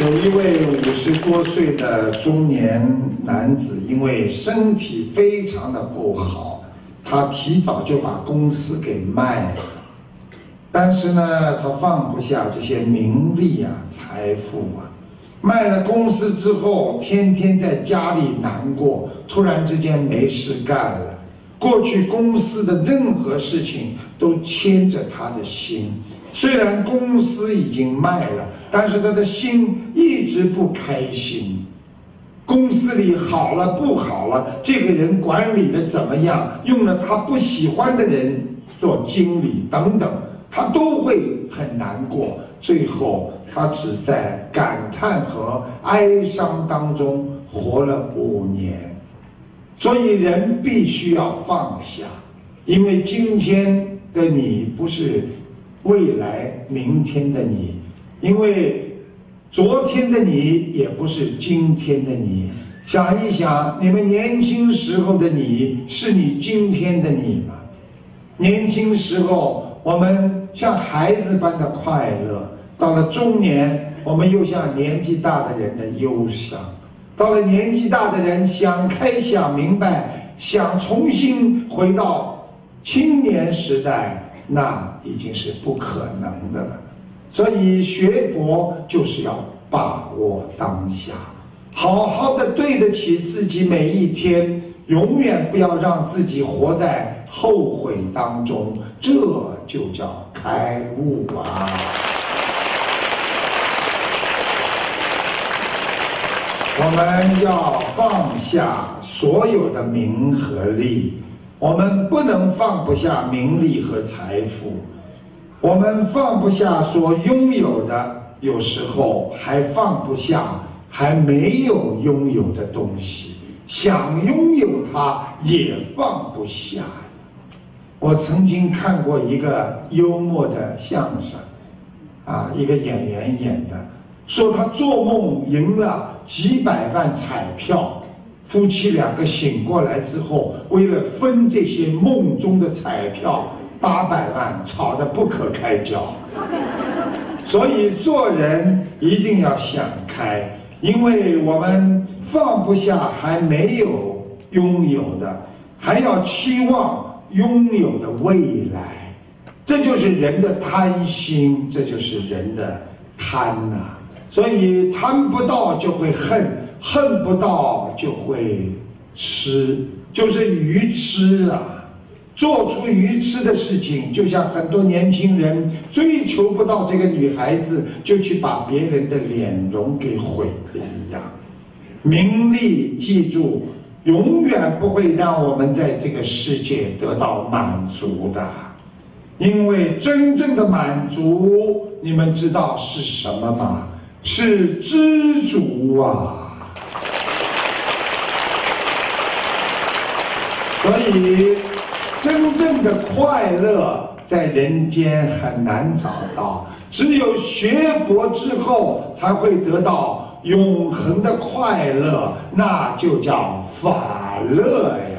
有一位五十多岁的中年男子，因为身体非常的不好，他提早就把公司给卖了。但是呢，他放不下这些名利啊、财富啊。卖了公司之后，天天在家里难过，突然之间没事干了。过去公司的任何事情都牵着他的心，虽然公司已经卖了。但是他的心一直不开心，公司里好了不好了，这个人管理的怎么样？用了他不喜欢的人做经理等等，他都会很难过。最后，他只在感叹和哀伤当中活了五年。所以，人必须要放下，因为今天的你不是未来明天的你。因为昨天的你也不是今天的你，想一想，你们年轻时候的你是你今天的你吗？年轻时候我们像孩子般的快乐，到了中年，我们又像年纪大的人的忧伤，到了年纪大的人想开想明白，想重新回到青年时代，那已经是不可能的了。所以学佛就是要把握当下，好好的对得起自己每一天，永远不要让自己活在后悔当中，这就叫开悟啊！我们要放下所有的名和利，我们不能放不下名利和财富。我们放不下所拥有的，有时候还放不下还没有拥有的东西，想拥有它也放不下。我曾经看过一个幽默的相声，啊，一个演员演的，说他做梦赢了几百万彩票，夫妻两个醒过来之后，为了分这些梦中的彩票。八百万吵得不可开交，所以做人一定要想开，因为我们放不下还没有拥有的，还要期望拥有的未来，这就是人的贪心，这就是人的贪呐。所以贪不到就会恨，恨不到就会痴，就是愚痴啊。做出愚痴的事情，就像很多年轻人追求不到这个女孩子，就去把别人的脸容给毁了一样。名利，记住，永远不会让我们在这个世界得到满足的，因为真正的满足，你们知道是什么吗？是知足啊！所以。真正的快乐在人间很难找到，只有学佛之后才会得到永恒的快乐，那就叫法乐呀。